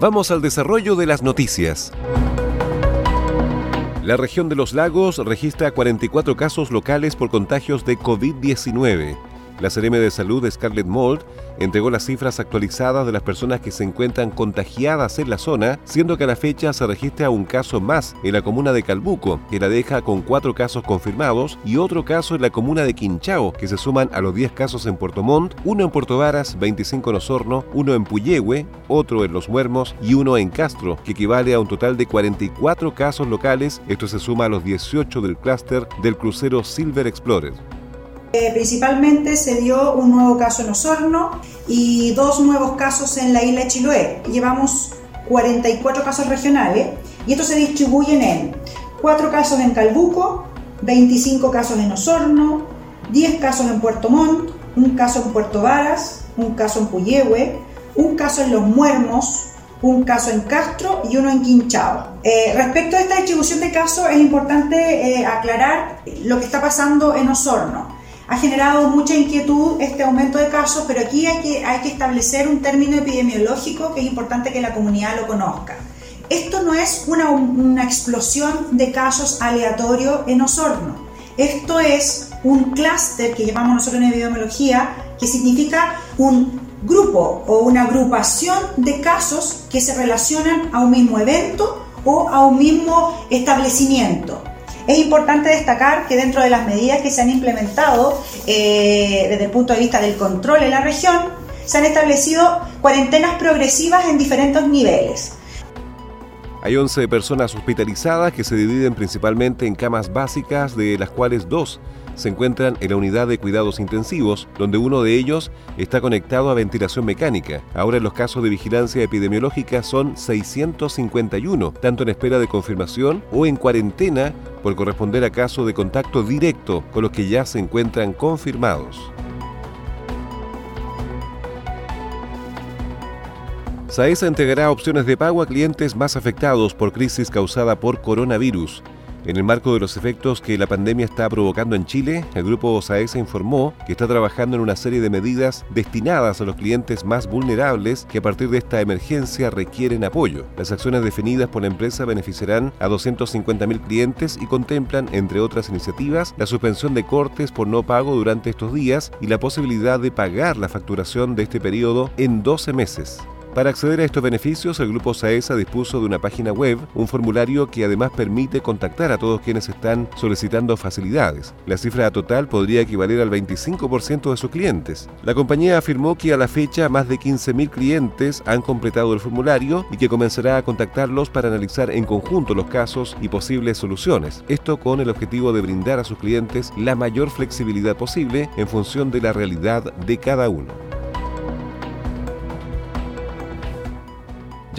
Vamos al desarrollo de las noticias. La región de los lagos registra 44 casos locales por contagios de COVID-19. La CRM de Salud, Scarlett Mold, entregó las cifras actualizadas de las personas que se encuentran contagiadas en la zona, siendo que a la fecha se registra un caso más en la comuna de Calbuco, que la deja con cuatro casos confirmados, y otro caso en la comuna de Quinchao, que se suman a los 10 casos en Puerto Montt, uno en Puerto Varas, 25 en Osorno, uno en Puyehue, otro en Los Muermos y uno en Castro, que equivale a un total de 44 casos locales. Esto se suma a los 18 del clúster del crucero Silver Explorer. Eh, principalmente se dio un nuevo caso en Osorno y dos nuevos casos en la isla de Chiloé. Llevamos 44 casos regionales y estos se distribuyen en 4 casos en Calbuco, 25 casos en Osorno, 10 casos en Puerto Montt, un caso en Puerto Varas, un caso en Puyehue, un caso en Los Muermos, un caso en Castro y uno en Quinchao. Eh, respecto a esta distribución de casos, es importante eh, aclarar lo que está pasando en Osorno ha generado mucha inquietud este aumento de casos, pero aquí hay que, establecer un término epidemiológico que es importante que la comunidad lo conozca. Esto no es una, una explosión de casos aleatorios en Osorno. Esto es un clúster que llamamos nosotros en epidemiología, que significa un grupo o una agrupación de casos que se relacionan a un mismo evento o a un mismo establecimiento. Es importante destacar que dentro de las medidas que se han implementado eh, desde el punto de vista del control en la región, se han establecido cuarentenas progresivas en diferentes niveles. Hay 11 personas hospitalizadas que se dividen principalmente en camas básicas, de las cuales dos se encuentran en la unidad de cuidados intensivos, donde uno de ellos está conectado a ventilación mecánica. Ahora los casos de vigilancia epidemiológica son 651, tanto en espera de confirmación o en cuarentena por corresponder a casos de contacto directo con los que ya se encuentran confirmados. SAESA entregará opciones de pago a clientes más afectados por crisis causada por coronavirus. En el marco de los efectos que la pandemia está provocando en Chile, el grupo SAESA informó que está trabajando en una serie de medidas destinadas a los clientes más vulnerables que a partir de esta emergencia requieren apoyo. Las acciones definidas por la empresa beneficiarán a 250.000 clientes y contemplan, entre otras iniciativas, la suspensión de cortes por no pago durante estos días y la posibilidad de pagar la facturación de este periodo en 12 meses. Para acceder a estos beneficios, el Grupo SAESA dispuso de una página web, un formulario que además permite contactar a todos quienes están solicitando facilidades. La cifra total podría equivaler al 25% de sus clientes. La compañía afirmó que a la fecha más de 15.000 clientes han completado el formulario y que comenzará a contactarlos para analizar en conjunto los casos y posibles soluciones. Esto con el objetivo de brindar a sus clientes la mayor flexibilidad posible en función de la realidad de cada uno.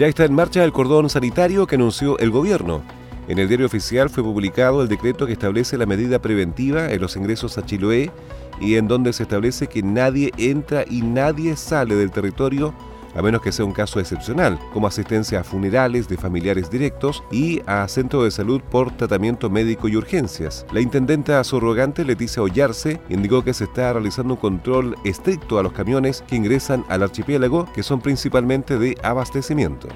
Ya está en marcha el cordón sanitario que anunció el gobierno. En el diario oficial fue publicado el decreto que establece la medida preventiva en los ingresos a Chiloé y en donde se establece que nadie entra y nadie sale del territorio a menos que sea un caso excepcional, como asistencia a funerales de familiares directos y a centro de salud por tratamiento médico y urgencias. La intendenta subrogante Leticia Ollarse indicó que se está realizando un control estricto a los camiones que ingresan al archipiélago, que son principalmente de abastecimiento.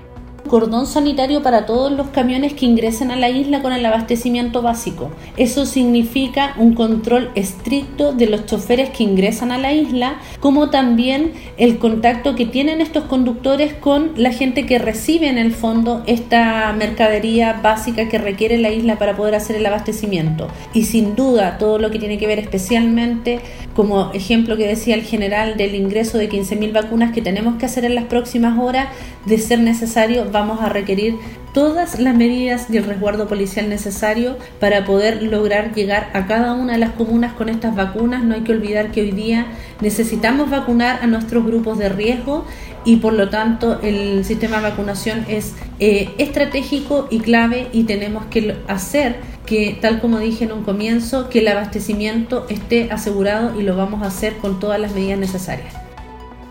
Cordón sanitario para todos los camiones que ingresen a la isla con el abastecimiento básico. Eso significa un control estricto de los choferes que ingresan a la isla, como también el contacto que tienen estos conductores con la gente que recibe en el fondo esta mercadería básica que requiere la isla para poder hacer el abastecimiento. Y sin duda todo lo que tiene que ver especialmente, como ejemplo que decía el general, del ingreso de 15.000 vacunas que tenemos que hacer en las próximas horas, de ser necesario, vamos a requerir todas las medidas y el resguardo policial necesario para poder lograr llegar a cada una de las comunas con estas vacunas. No hay que olvidar que hoy día necesitamos vacunar a nuestros grupos de riesgo y por lo tanto el sistema de vacunación es eh, estratégico y clave y tenemos que hacer que, tal como dije en un comienzo, que el abastecimiento esté asegurado y lo vamos a hacer con todas las medidas necesarias.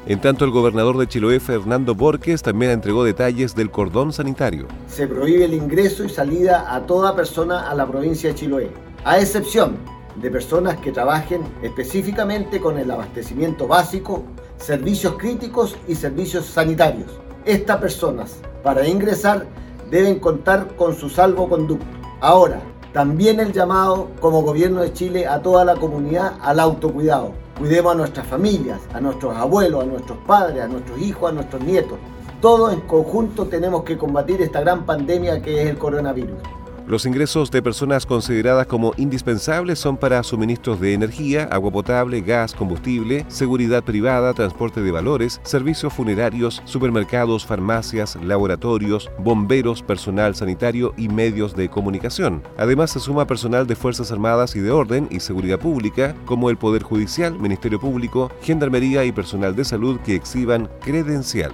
En tanto, el gobernador de Chiloé, Fernando Borges, también entregó detalles del cordón sanitario. Se prohíbe el ingreso y salida a toda persona a la provincia de Chiloé, a excepción de personas que trabajen específicamente con el abastecimiento básico, servicios críticos y servicios sanitarios. Estas personas, para ingresar, deben contar con su salvoconducto. Ahora, también el llamado como gobierno de Chile a toda la comunidad al autocuidado Cuidemos a nuestras familias, a nuestros abuelos, a nuestros padres, a nuestros hijos, a nuestros nietos. Todos en conjunto tenemos que combatir esta gran pandemia que es el coronavirus. Los ingresos de personas consideradas como indispensables son para suministros de energía, agua potable, gas, combustible, seguridad privada, transporte de valores, servicios funerarios, supermercados, farmacias, laboratorios, bomberos, personal sanitario y medios de comunicación. Además se suma personal de Fuerzas Armadas y de Orden y Seguridad Pública, como el Poder Judicial, Ministerio Público, Gendarmería y personal de salud que exhiban credencial.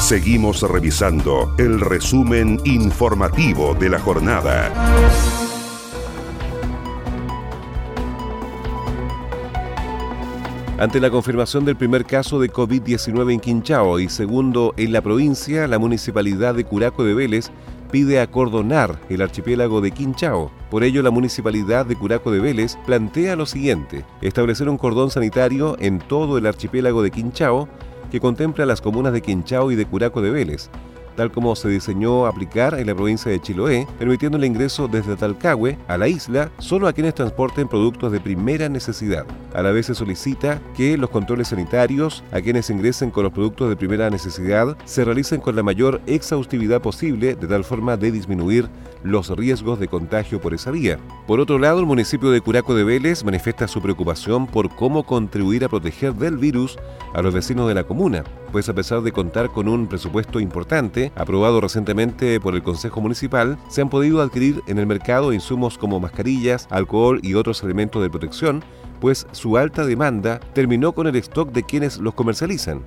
Seguimos revisando el resumen informativo de la jornada. Ante la confirmación del primer caso de COVID-19 en Quinchao y segundo en la provincia, la municipalidad de Curaco de Vélez pide acordonar el archipiélago de Quinchao. Por ello, la municipalidad de Curaco de Vélez plantea lo siguiente, establecer un cordón sanitario en todo el archipiélago de Quinchao que contempla las comunas de Quinchao y de Curaco de Vélez, tal como se diseñó aplicar en la provincia de Chiloé, permitiendo el ingreso desde Talcahue a la isla solo a quienes transporten productos de primera necesidad. A la vez se solicita que los controles sanitarios a quienes ingresen con los productos de primera necesidad se realicen con la mayor exhaustividad posible de tal forma de disminuir los riesgos de contagio por esa vía. Por otro lado, el municipio de Curaco de Vélez manifiesta su preocupación por cómo contribuir a proteger del virus a los vecinos de la comuna, pues a pesar de contar con un presupuesto importante, aprobado recientemente por el Consejo Municipal, se han podido adquirir en el mercado insumos como mascarillas, alcohol y otros elementos de protección, pues su alta demanda terminó con el stock de quienes los comercializan.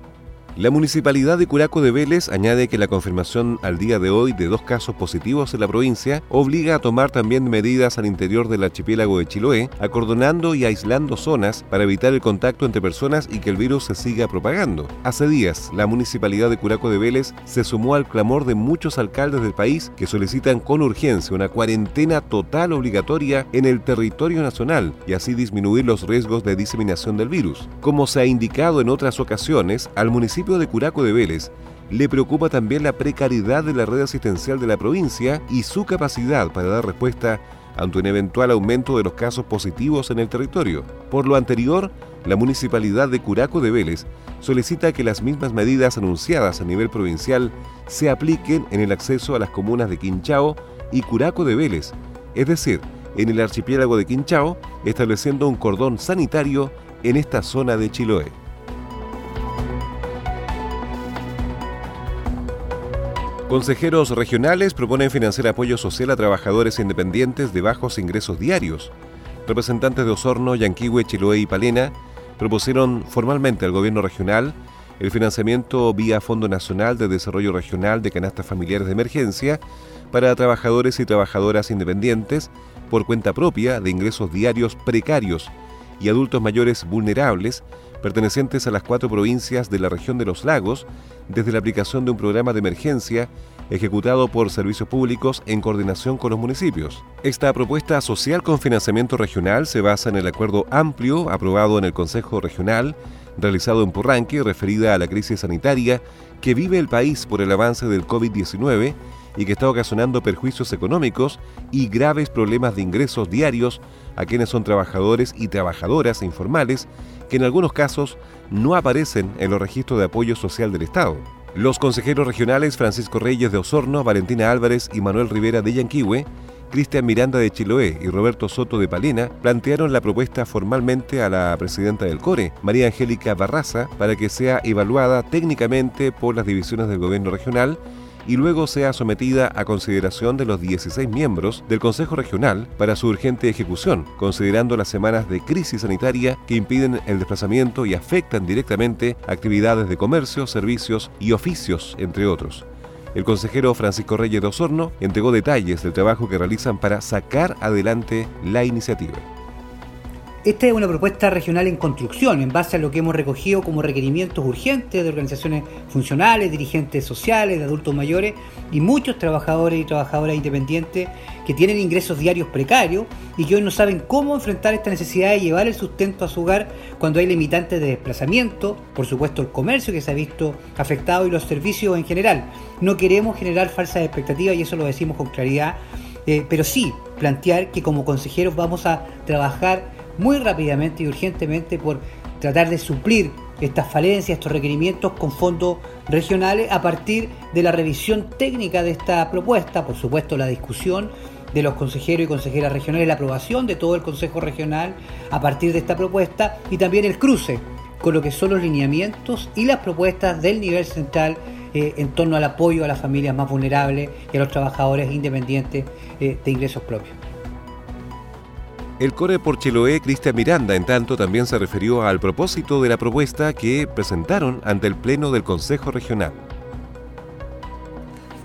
La municipalidad de Curaco de Vélez añade que la confirmación al día de hoy de dos casos positivos en la provincia obliga a tomar también medidas al interior del archipiélago de Chiloé, acordonando y aislando zonas para evitar el contacto entre personas y que el virus se siga propagando. Hace días, la municipalidad de Curaco de Vélez se sumó al clamor de muchos alcaldes del país que solicitan con urgencia una cuarentena total obligatoria en el territorio nacional y así disminuir los riesgos de diseminación del virus. Como se ha indicado en otras ocasiones, al municipio de Curaco de Vélez le preocupa también la precariedad de la red asistencial de la provincia y su capacidad para dar respuesta ante un eventual aumento de los casos positivos en el territorio. Por lo anterior, la municipalidad de Curaco de Vélez solicita que las mismas medidas anunciadas a nivel provincial se apliquen en el acceso a las comunas de Quinchao y Curaco de Vélez, es decir, en el archipiélago de Quinchao, estableciendo un cordón sanitario en esta zona de Chiloé. Consejeros regionales proponen financiar apoyo social a trabajadores independientes de bajos ingresos diarios. Representantes de Osorno, Yanquihue, Chiloé y Palena propusieron formalmente al gobierno regional el financiamiento vía Fondo Nacional de Desarrollo Regional de Canastas Familiares de Emergencia para trabajadores y trabajadoras independientes por cuenta propia de ingresos diarios precarios y adultos mayores vulnerables pertenecientes a las cuatro provincias de la región de los lagos desde la aplicación de un programa de emergencia ejecutado por servicios públicos en coordinación con los municipios. Esta propuesta social con financiamiento regional se basa en el acuerdo amplio aprobado en el Consejo Regional realizado en Purranque referida a la crisis sanitaria que vive el país por el avance del COVID-19 y que está ocasionando perjuicios económicos y graves problemas de ingresos diarios a quienes son trabajadores y trabajadoras informales que en algunos casos no aparecen en los registros de apoyo social del Estado. Los consejeros regionales Francisco Reyes de Osorno, Valentina Álvarez y Manuel Rivera de Yanquihue, Cristian Miranda de Chiloé y Roberto Soto de Palena plantearon la propuesta formalmente a la presidenta del CORE, María Angélica Barraza, para que sea evaluada técnicamente por las divisiones del gobierno regional y luego sea sometida a consideración de los 16 miembros del Consejo Regional para su urgente ejecución, considerando las semanas de crisis sanitaria que impiden el desplazamiento y afectan directamente actividades de comercio, servicios y oficios, entre otros. El consejero Francisco Reyes de Osorno entregó detalles del trabajo que realizan para sacar adelante la iniciativa. Esta es una propuesta regional en construcción, en base a lo que hemos recogido como requerimientos urgentes de organizaciones funcionales, dirigentes sociales, de adultos mayores y muchos trabajadores y trabajadoras independientes que tienen ingresos diarios precarios y que hoy no saben cómo enfrentar esta necesidad de llevar el sustento a su hogar cuando hay limitantes de desplazamiento, por supuesto el comercio que se ha visto afectado y los servicios en general. No queremos generar falsas expectativas y eso lo decimos con claridad, eh, pero sí plantear que como consejeros vamos a trabajar muy rápidamente y urgentemente por tratar de suplir estas falencias, estos requerimientos con fondos regionales a partir de la revisión técnica de esta propuesta, por supuesto la discusión de los consejeros y consejeras regionales, la aprobación de todo el Consejo Regional a partir de esta propuesta y también el cruce con lo que son los lineamientos y las propuestas del nivel central eh, en torno al apoyo a las familias más vulnerables y a los trabajadores independientes eh, de ingresos propios. El core por Chiloé, Cristian Miranda, en tanto, también se refirió al propósito de la propuesta que presentaron ante el Pleno del Consejo Regional.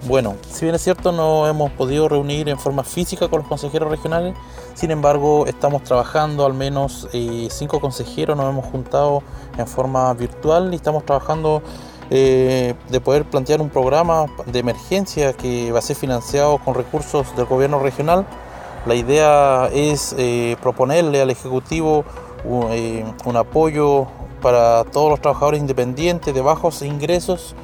Bueno, si bien es cierto, no hemos podido reunir en forma física con los consejeros regionales, sin embargo, estamos trabajando, al menos eh, cinco consejeros nos hemos juntado en forma virtual y estamos trabajando eh, de poder plantear un programa de emergencia que va a ser financiado con recursos del gobierno regional la idea es eh, proponerle al Ejecutivo eh, un, apoyo para todos los trabajadores independientes de bajos ingresos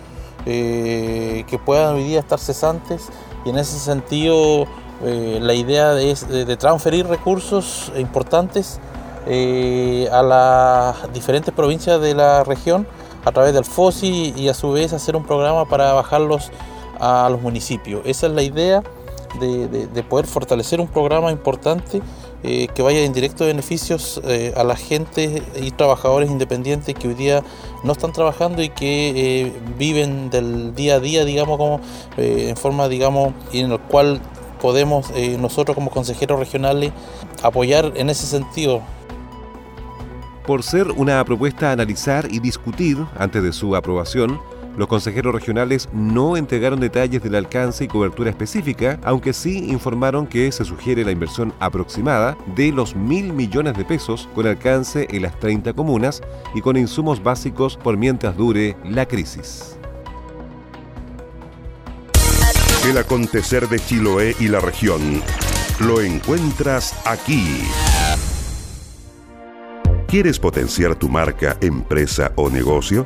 eh, que puedan hoy día estar cesantes y en ese sentido la idea es de, transferir recursos importantes a las diferentes provincias de la región a través del FOSI y a su vez hacer un programa para bajarlos a los municipios. Esa es la idea de, poder fortalecer un programa importante eh, que vaya en directo beneficios eh, a la gente y trabajadores independientes que hoy día no están trabajando y que eh, viven del día a día, digamos, como en forma, digamos, en el cual podemos nosotros como consejeros regionales apoyar en ese sentido. Por ser una propuesta a analizar y discutir antes de su aprobación, los consejeros regionales no entregaron detalles del alcance y cobertura específica, aunque sí informaron que se sugiere la inversión aproximada de los mil millones de pesos con alcance en las 30 comunas y con insumos básicos por mientras dure la crisis. El acontecer de Chiloé y la región lo encuentras aquí. ¿Quieres potenciar tu marca, empresa o negocio?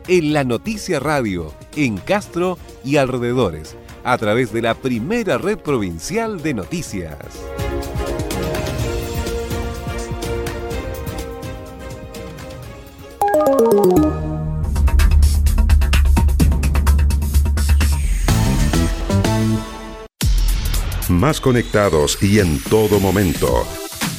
en La Noticia Radio en Castro y alrededores a través de la primera red provincial de noticias. Más conectados y en todo momento.